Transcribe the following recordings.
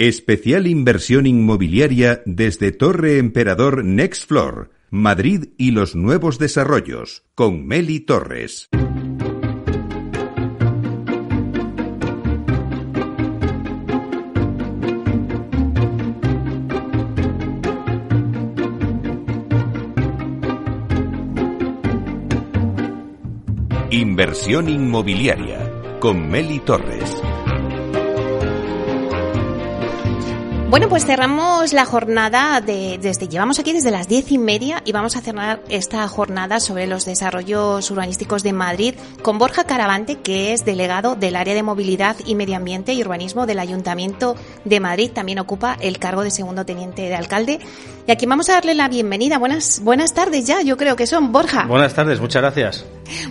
Especial inversión inmobiliaria desde Torre Emperador Next Floor, Madrid y los nuevos desarrollos, con Meli Torres. Inversión inmobiliaria con Meli Torres. Bueno, pues cerramos la jornada de, desde, llevamos aquí desde las diez y media y vamos a cerrar esta jornada sobre los desarrollos urbanísticos de Madrid con Borja Caravante, que es delegado del área de movilidad y medio ambiente y urbanismo del Ayuntamiento de Madrid. También ocupa el cargo de segundo teniente de alcalde. Y aquí vamos a darle la bienvenida. Buenas, buenas tardes ya, yo creo que son, Borja. Buenas tardes, muchas gracias.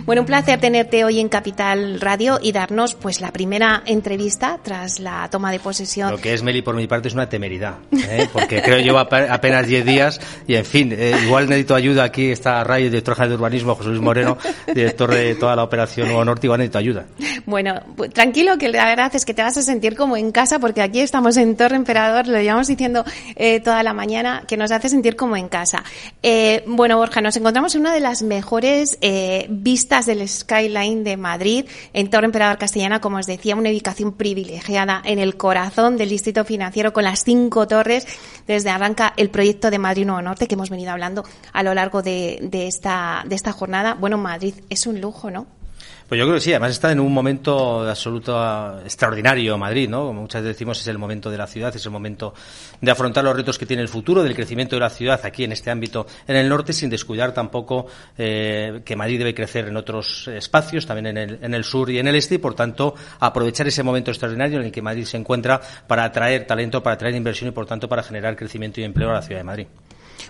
Bueno, un placer tenerte hoy en Capital Radio y darnos pues la primera entrevista tras la toma de posesión. Lo que es Meli por mi parte es una temeridad, ¿eh? porque creo que llevo apenas 10 días y, en fin, eh, igual necesito ayuda. Aquí está Rayo, director de urbanismo, José Luis Moreno, director de toda la operación Nuevo Norte, igual necesito ayuda. Bueno, tranquilo, que la verdad es que te vas a sentir como en casa, porque aquí estamos en Torre Emperador, lo llevamos diciendo eh, toda la mañana, que nos hace sentir como en casa. Eh, bueno, Borja, nos encontramos en una de las mejores eh, vistas del skyline de Madrid, en Torre Emperador Castellana, como os decía, una ubicación privilegiada en el corazón del distrito financiero con las cinco torres desde arranca el proyecto de Madrid Nuevo Norte que hemos venido hablando a lo largo de, esta, de esta jornada. Bueno, Madrid es un lujo, ¿no? Pues yo creo que sí, además está en un momento absoluto extraordinario Madrid, ¿no? Como muchas veces decimos, es el momento de la ciudad, es el momento de afrontar los retos que tiene el futuro, del crecimiento de la ciudad aquí en este ámbito en el norte, sin descuidar tampoco eh, que Madrid debe crecer en otros espacios, también en el, en el sur y en el este, y por tanto aprovechar ese momento extraordinario en el que Madrid se encuentra para atraer talento, para atraer inversión y por tanto para generar crecimiento y empleo a la ciudad de Madrid.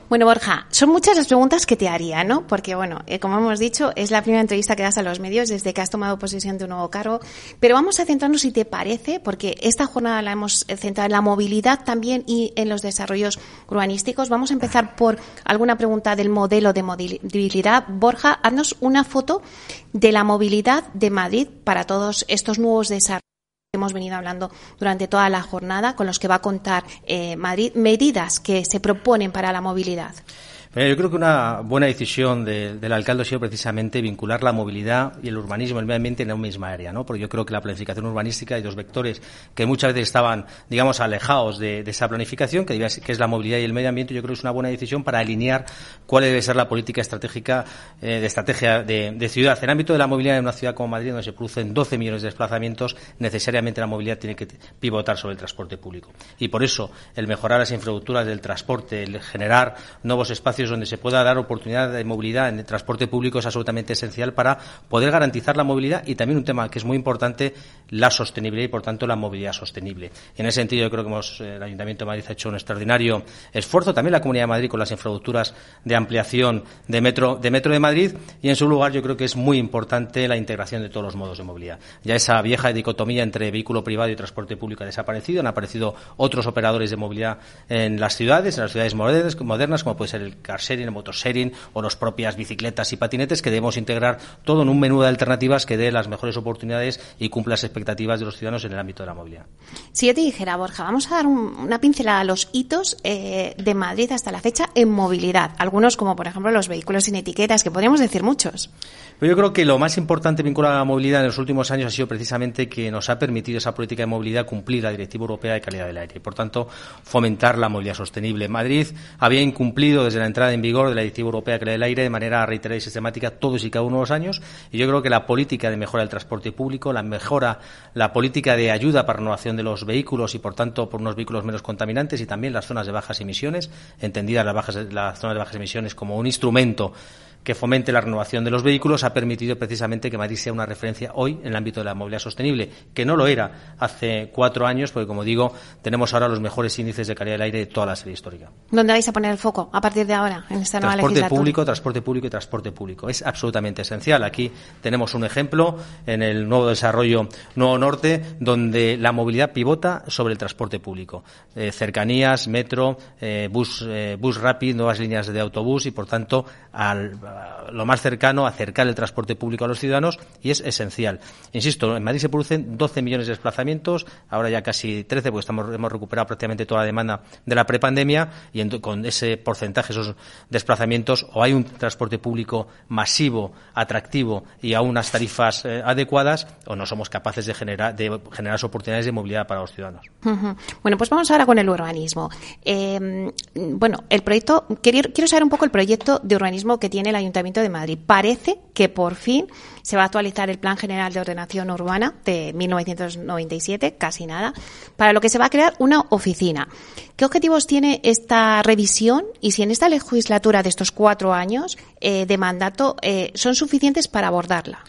Bueno, Borja, son muchas las preguntas que te haría, ¿no? Porque, bueno, eh, como hemos dicho, es la primera entrevista que das a los medios desde que has tomado posesión de un nuevo cargo. Pero vamos a centrarnos, si te parece, porque esta jornada la hemos centrado en la movilidad también y en los desarrollos urbanísticos. Vamos a empezar por alguna pregunta del modelo de movilidad. Borja, haznos una foto de la movilidad de Madrid para todos estos nuevos desarrollos hemos venido hablando durante toda la jornada, con los que va a contar eh, Madrid, medidas que se proponen para la movilidad. Yo creo que una buena decisión de, del alcalde ha sido precisamente vincular la movilidad y el urbanismo, el medio ambiente en una misma área, ¿no? Porque yo creo que la planificación urbanística y dos vectores que muchas veces estaban, digamos, alejados de, esa planificación, que, que, es la movilidad y el medio ambiente, yo creo que es una buena decisión para alinear cuál debe ser la política estratégica eh, de estrategia de, de, ciudad. En el ámbito de la movilidad en una ciudad como Madrid, donde se producen 12 millones de desplazamientos, necesariamente la movilidad tiene que pivotar sobre el transporte público. Y por eso, el mejorar las infraestructuras del transporte, el generar nuevos espacios donde se pueda dar oportunidad de movilidad en el transporte público es absolutamente esencial para poder garantizar la movilidad y también un tema que es muy importante, la sostenibilidad y, por tanto, la movilidad sostenible. En ese sentido, yo creo que hemos, el Ayuntamiento de Madrid ha hecho un extraordinario esfuerzo, también la Comunidad de Madrid con las infraestructuras de ampliación de metro de, metro de Madrid y, en su lugar, yo creo que es muy importante la integración de todos los modos de movilidad. Ya esa vieja dicotomía entre vehículo privado y transporte público ha desaparecido, han aparecido otros operadores de movilidad en las ciudades, en las ciudades modernas como puede ser el car sharing, el motosharing o las propias bicicletas y patinetes, que debemos integrar todo en un menú de alternativas que dé las mejores oportunidades y cumpla las expectativas de los ciudadanos en el ámbito de la movilidad. Si yo te dijera, Borja, vamos a dar un, una pincelada a los hitos eh, de Madrid hasta la fecha en movilidad. Algunos, como por ejemplo los vehículos sin etiquetas, que podríamos decir muchos. Pero yo creo que lo más importante vinculado a la movilidad en los últimos años ha sido precisamente que nos ha permitido esa política de movilidad cumplir la Directiva Europea de Calidad del Aire y, por tanto, fomentar la movilidad sostenible. Madrid había incumplido desde la entrada en vigor de la Directiva Europea Calidad del Aire de manera reiterada y sistemática todos y cada uno de los años y yo creo que la política de mejora del transporte público, la mejora, la política de ayuda para renovación de los vehículos y, por tanto, por unos vehículos menos contaminantes y también las zonas de bajas emisiones, entendidas las, bajas, las zonas de bajas emisiones como un instrumento que fomente la renovación de los vehículos ha permitido precisamente que Madrid sea una referencia hoy en el ámbito de la movilidad sostenible, que no lo era hace cuatro años, porque como digo, tenemos ahora los mejores índices de calidad del aire de toda la serie histórica. ¿Dónde vais a poner el foco a partir de ahora en esta nueva transporte legislatura? público, transporte público y transporte público. Es absolutamente esencial. Aquí tenemos un ejemplo en el nuevo desarrollo Nuevo Norte, donde la movilidad pivota sobre el transporte público. Eh, cercanías, metro, eh, bus, eh, bus rápido, nuevas líneas de autobús y, por tanto, al lo más cercano, acercar el transporte público a los ciudadanos y es esencial. Insisto, en Madrid se producen 12 millones de desplazamientos, ahora ya casi 13 porque estamos, hemos recuperado prácticamente toda la demanda de la prepandemia y con ese porcentaje, esos desplazamientos, o hay un transporte público masivo, atractivo y a unas tarifas eh, adecuadas o no somos capaces de generar, de generar oportunidades de movilidad para los ciudadanos. Bueno, pues vamos ahora con el urbanismo. Eh, bueno, el proyecto, quiero, quiero saber un poco el proyecto de urbanismo que tiene el Ayuntamiento de Madrid. Parece que por fin se va a actualizar el Plan General de Ordenación Urbana de 1997, casi nada, para lo que se va a crear una oficina. ¿Qué objetivos tiene esta revisión y si en esta legislatura de estos cuatro años eh, de mandato eh, son suficientes para abordarla?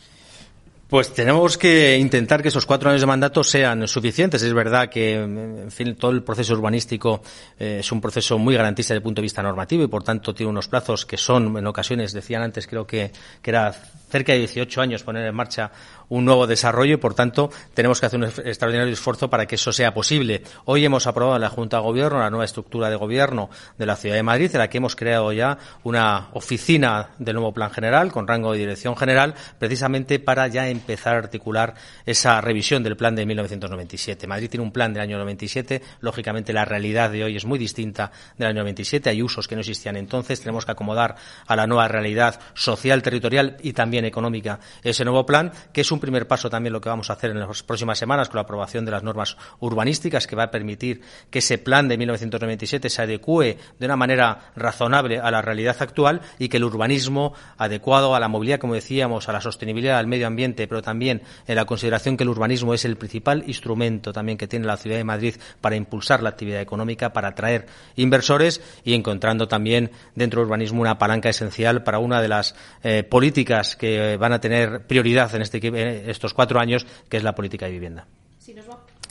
Pues tenemos que intentar que esos cuatro años de mandato sean suficientes. Es verdad que, en fin, todo el proceso urbanístico eh, es un proceso muy garantista desde el punto de vista normativo y, por tanto, tiene unos plazos que son, en ocasiones, decían antes, creo que, que era cerca de 18 años poner en marcha un nuevo desarrollo y, por tanto, tenemos que hacer un extraordinario esfuerzo para que eso sea posible. Hoy hemos aprobado en la Junta de Gobierno la nueva estructura de gobierno de la Ciudad de Madrid, en la que hemos creado ya una oficina del nuevo Plan General con rango de dirección general, precisamente para ya empezar a articular esa revisión del plan de 1997. Madrid tiene un plan del año 97, lógicamente la realidad de hoy es muy distinta del año 97, hay usos que no existían entonces, tenemos que acomodar a la nueva realidad social, territorial y también económica ese nuevo plan, que es un primer paso también lo que vamos a hacer en las próximas semanas con la aprobación de las normas urbanísticas que va a permitir que ese plan de 1997 se adecue de una manera razonable a la realidad actual y que el urbanismo adecuado a la movilidad, como decíamos, a la sostenibilidad del medio ambiente, pero también en la consideración que el urbanismo es el principal instrumento también que tiene la ciudad de Madrid para impulsar la actividad económica, para atraer inversores y encontrando también dentro del urbanismo una palanca esencial para una de las eh, políticas que van a tener prioridad en este, estos cuatro años, que es la política de vivienda.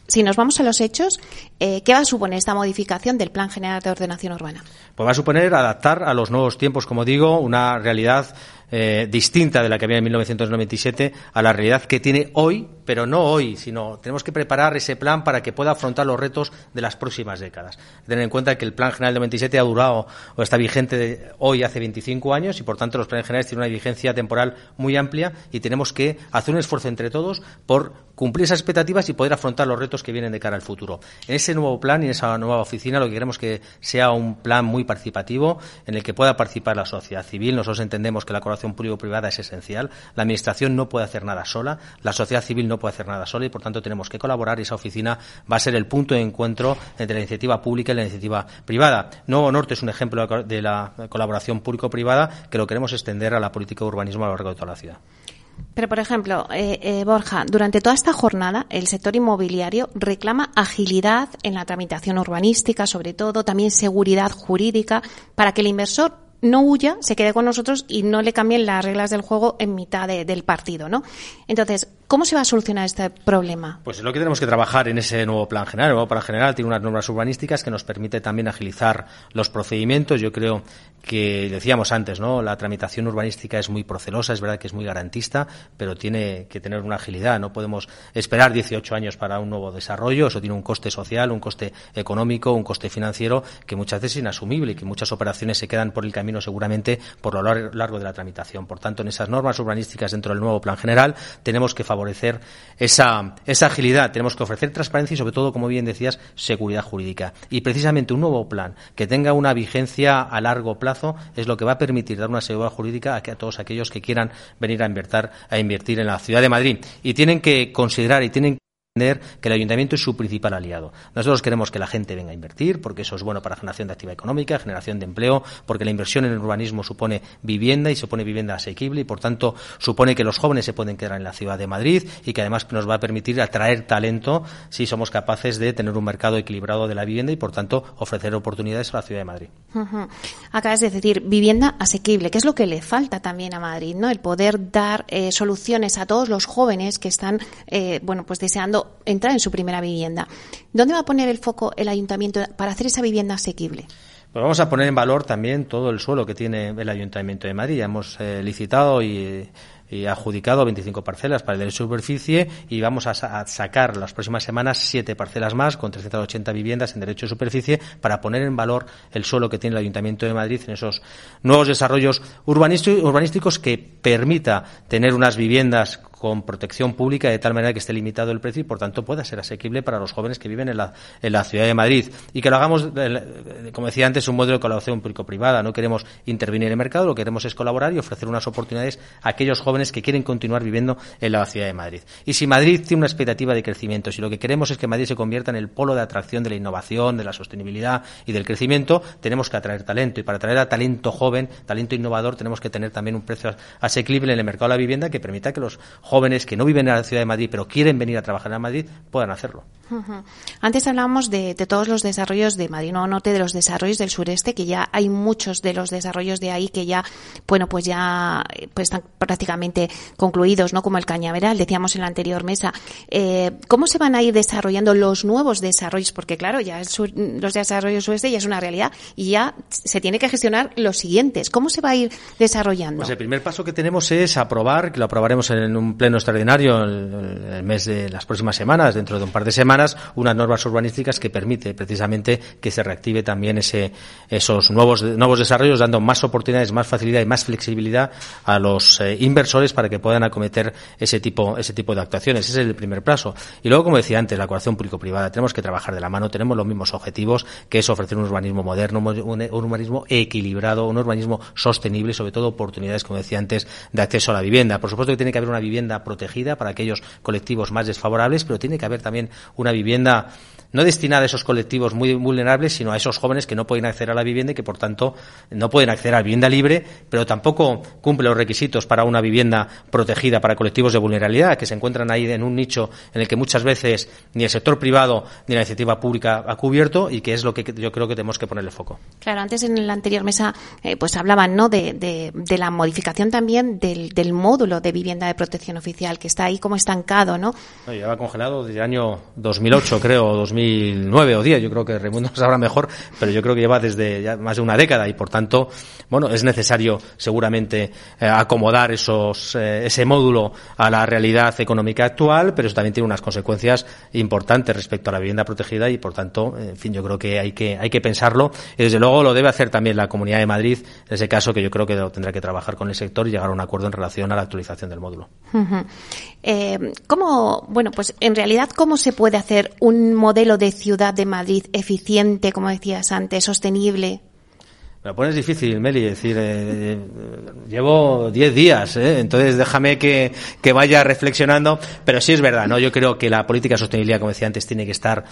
Si nos vamos a los hechos, eh, ¿qué va a suponer esta modificación del Plan General de Ordenación Urbana? Pues va a suponer adaptar a los nuevos tiempos, como digo, una realidad eh, distinta de la que había en 1997 a la realidad que tiene hoy, pero no hoy, sino tenemos que preparar ese plan para que pueda afrontar los retos de las próximas décadas. Tener en cuenta que el Plan General de 97 ha durado o está vigente hoy hace 25 años y, por tanto, los planes generales tienen una vigencia temporal muy amplia y tenemos que hacer un esfuerzo entre todos por cumplir esas expectativas y poder afrontar los retos que vienen de cara al futuro. En ese nuevo plan y en esa nueva oficina lo que queremos que sea un plan muy participativo en el que pueda participar la sociedad civil. Nosotros entendemos que la colaboración público-privada es esencial. La Administración no puede hacer nada sola, la sociedad civil no puede hacer nada sola y, por tanto, tenemos que colaborar y esa oficina va a ser el punto de encuentro entre la iniciativa pública y la iniciativa privada. Nuevo Norte es un ejemplo de la colaboración público-privada que lo queremos extender a la política de urbanismo a lo largo de toda la ciudad. Pero, por ejemplo, eh, eh, Borja, durante toda esta jornada, el sector inmobiliario reclama agilidad en la tramitación urbanística, sobre todo, también seguridad jurídica, para que el inversor no huya, se quede con nosotros y no le cambien las reglas del juego en mitad del partido, ¿no? Entonces, ¿Cómo se va a solucionar este problema? Pues es lo que tenemos que trabajar en ese nuevo plan general. El nuevo plan general tiene unas normas urbanísticas que nos permite también agilizar los procedimientos. Yo creo que decíamos antes, ¿no? La tramitación urbanística es muy procelosa, es verdad que es muy garantista, pero tiene que tener una agilidad. No podemos esperar 18 años para un nuevo desarrollo. Eso tiene un coste social, un coste económico, un coste financiero que muchas veces es inasumible y que muchas operaciones se quedan por el camino seguramente por lo largo de la tramitación. Por tanto, en esas normas urbanísticas dentro del nuevo plan general tenemos que favorecer esa, esa agilidad, tenemos que ofrecer transparencia y sobre todo, como bien decías, seguridad jurídica. Y precisamente un nuevo plan que tenga una vigencia a largo plazo es lo que va a permitir dar una seguridad jurídica a, a todos aquellos que quieran venir a invertir, a invertir en la ciudad de Madrid. Y tienen que considerar y tienen que el ayuntamiento es su principal aliado. Nosotros queremos que la gente venga a invertir, porque eso es bueno para generación de actividad económica, generación de empleo, porque la inversión en el urbanismo supone vivienda y supone vivienda asequible y, por tanto, supone que los jóvenes se pueden quedar en la ciudad de Madrid y que además nos va a permitir atraer talento si somos capaces de tener un mercado equilibrado de la vivienda y, por tanto, ofrecer oportunidades a la ciudad de Madrid. Acabas de decir vivienda asequible, que es lo que le falta también a Madrid, ¿no? El poder dar eh, soluciones a todos los jóvenes que están, eh, bueno, pues deseando entrar en su primera vivienda. ¿Dónde va a poner el foco el ayuntamiento para hacer esa vivienda asequible? Pues vamos a poner en valor también todo el suelo que tiene el Ayuntamiento de Madrid. hemos eh, licitado y adjudicado 25 parcelas para el derecho de superficie y vamos a, sacar las próximas semanas siete parcelas más con 380 viviendas en derecho de superficie para poner en valor el suelo que tiene el Ayuntamiento de Madrid en esos nuevos desarrollos urbanísticos que permita tener unas viviendas con protección pública de tal manera que esté limitado el precio y por tanto pueda ser asequible para los jóvenes que viven en la, en la ciudad de Madrid y que lo hagamos, como decía antes, un modelo de colaboración público-privada. No queremos intervenir en el mercado, lo que queremos es colaborar y ofrecer unas oportunidades a aquellos jóvenes que quieren continuar viviendo en la ciudad de Madrid. Y si Madrid tiene una expectativa de crecimiento, si lo que queremos es que Madrid se convierta en el polo de atracción de la innovación, de la sostenibilidad y del crecimiento, tenemos que atraer talento y para atraer a talento joven, talento innovador, tenemos que tener también un precio asequible en el mercado de la vivienda que permita que los jóvenes que no viven en la ciudad de Madrid pero quieren venir a trabajar en Madrid puedan hacerlo. Antes hablábamos de, todos los desarrollos de Madrid no Norte, de los desarrollos del sureste, que ya hay muchos de los desarrollos de ahí que ya, bueno, pues ya pues están prácticamente concluidos, ¿no? Como el Cañaveral, decíamos en la anterior mesa. Eh, ¿Cómo se van a ir desarrollando los nuevos desarrollos? Porque claro, ya los desarrollos sureste ya es una realidad y ya se tiene que gestionar los siguientes. ¿Cómo se va a ir desarrollando? Pues el primer paso que tenemos es aprobar, que lo aprobaremos en un pleno extraordinario en el mes de las próximas semanas, dentro de un par de semanas unas normas urbanísticas que permite precisamente que se reactive también ese, esos nuevos, nuevos desarrollos, dando más oportunidades, más facilidad y más flexibilidad a los eh, inversores para que puedan acometer ese tipo, ese tipo de actuaciones. Ese es el primer paso. Y luego, como decía antes, la colaboración público-privada. Tenemos que trabajar de la mano, tenemos los mismos objetivos, que es ofrecer un urbanismo moderno, un, urbanismo equilibrado, un urbanismo sostenible y sobre todo oportunidades, como decía antes, de acceso a la vivienda. Por supuesto que tiene que haber una vivienda protegida para aquellos colectivos más desfavorables, pero tiene que haber también una vivienda no destinada a esos colectivos muy vulnerables, sino a esos jóvenes que no pueden acceder a la vivienda y que, por tanto, no pueden acceder a vivienda libre, pero tampoco cumple los requisitos para una vivienda protegida para colectivos de vulnerabilidad, que se encuentran ahí en un nicho en el que muchas veces ni el sector privado ni la iniciativa pública ha cubierto y que es lo que yo creo que tenemos que ponerle foco. Claro, antes en la anterior mesa eh, pues hablaban ¿no? De, la modificación también del, módulo de vivienda de protección oficial, que está ahí como estancado, ¿no? no lleva congelado desde el año 2008, creo, 2009 o 10, yo creo que Raimundo sabrá mejor, pero yo creo que lleva desde ya más de una década y por tanto, bueno, es necesario seguramente eh, acomodar esos, eh, ese módulo a la realidad económica actual, pero eso también tiene unas consecuencias importantes respecto a la vivienda protegida y por tanto, en fin, yo creo que hay que, hay que pensarlo y desde luego lo debe hacer también la Comunidad de Madrid, en ese caso que yo creo que tendrá que trabajar con el sector y llegar a un acuerdo en relación a la actualización del módulo. Eh, ¿Cómo, bueno, pues en realidad, cómo se puede hacer un modelo de ciudad de Madrid eficiente, como decías antes, sostenible? Me lo pones difícil, Meli, decir, eh, eh, llevo 10 días, entonces déjame que, que vaya reflexionando, pero sí es verdad, ¿no? Yo creo que la política de sostenibilidad, como decía antes, tiene que estar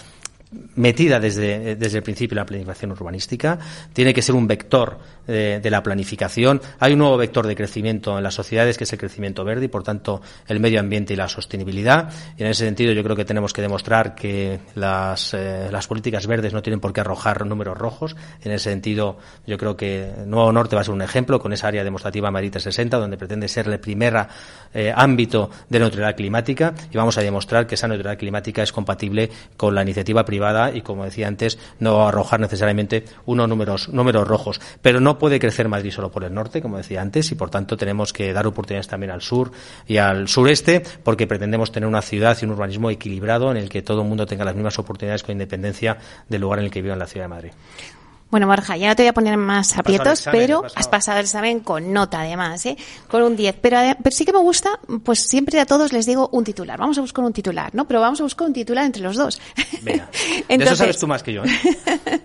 metida desde, desde el principio de la planificación urbanística, tiene que ser un vector de, la planificación. Hay un nuevo vector de crecimiento en las sociedades que es el crecimiento verde y, por tanto, el medio ambiente y la sostenibilidad. Y en ese sentido yo creo que tenemos que demostrar que las, eh, las políticas verdes no tienen por qué arrojar números rojos. En ese sentido yo creo que Nuevo Norte va a ser un ejemplo con esa área demostrativa Madrid 60 donde pretende ser el primer eh, ámbito de neutralidad climática y vamos a demostrar que esa neutralidad climática es compatible con la iniciativa privada y, como decía antes, no arrojar necesariamente unos números, números rojos. Pero no puede crecer Madrid solo por el norte, como decía antes, y por tanto tenemos que dar oportunidades también al sur y al sureste, porque pretendemos tener una ciudad y un urbanismo equilibrado en el que todo el mundo tenga las mismas oportunidades con independencia del lugar en el que viva en la ciudad de Madrid. Bueno, Borja, ya no te voy a poner más aprietos, pero has pasado el examen con nota además, ¿eh? con un 10. Pero, pero sí que me gusta, pues siempre a todos les digo un titular. Vamos a buscar un titular, ¿no? Pero vamos a buscar un titular entre los dos. Venga, eso sabes tú más que yo. ¿eh?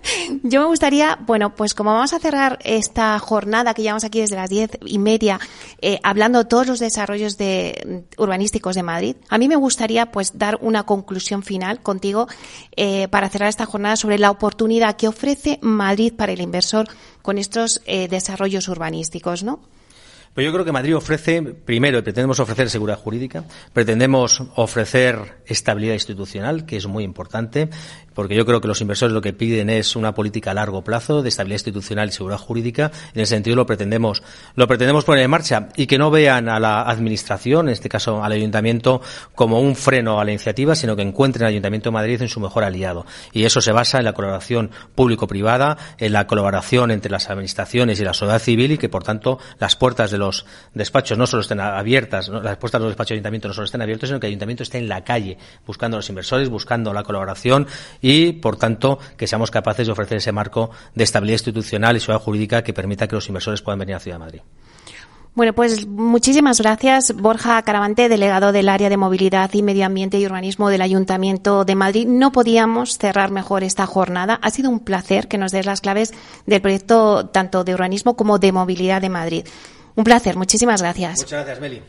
yo me gustaría, bueno, pues como vamos a cerrar esta jornada que llevamos aquí desde las diez y media, eh, hablando de todos los desarrollos de, urbanísticos de Madrid, a mí me gustaría pues dar una conclusión final contigo eh, para cerrar esta jornada sobre la oportunidad que ofrece Madrid Madrid para el inversor con estos eh, desarrollos urbanísticos, ¿no? Pues yo creo que Madrid ofrece, primero, pretendemos ofrecer seguridad jurídica, pretendemos ofrecer estabilidad institucional, que es muy importante, porque yo creo que los inversores lo que piden es una política a largo plazo de estabilidad institucional y seguridad jurídica. En ese sentido lo pretendemos, lo pretendemos poner en marcha y que no vean a la administración, en este caso al ayuntamiento, como un freno a la iniciativa, sino que encuentren al Ayuntamiento de Madrid en su mejor aliado. Y eso se basa en la colaboración público-privada, en la colaboración entre las administraciones y la sociedad civil y que, por tanto, las puertas del los despachos no solo estén abiertas, las puertas de los despachos de ayuntamiento no solo estén abiertos, sino que el ayuntamiento esté en la calle buscando a los inversores, buscando la colaboración y, por tanto, que seamos capaces de ofrecer ese marco de estabilidad institucional y seguridad jurídica que permita que los inversores puedan venir a Ciudad de Madrid. Bueno, pues muchísimas gracias, Borja Caravante, delegado del área de movilidad y medio ambiente y urbanismo del Ayuntamiento de Madrid. No podíamos cerrar mejor esta jornada. Ha sido un placer que nos des las claves del proyecto tanto de urbanismo como de movilidad de Madrid. Un placer, muchísimas gracias. Muchas gracias, Meli.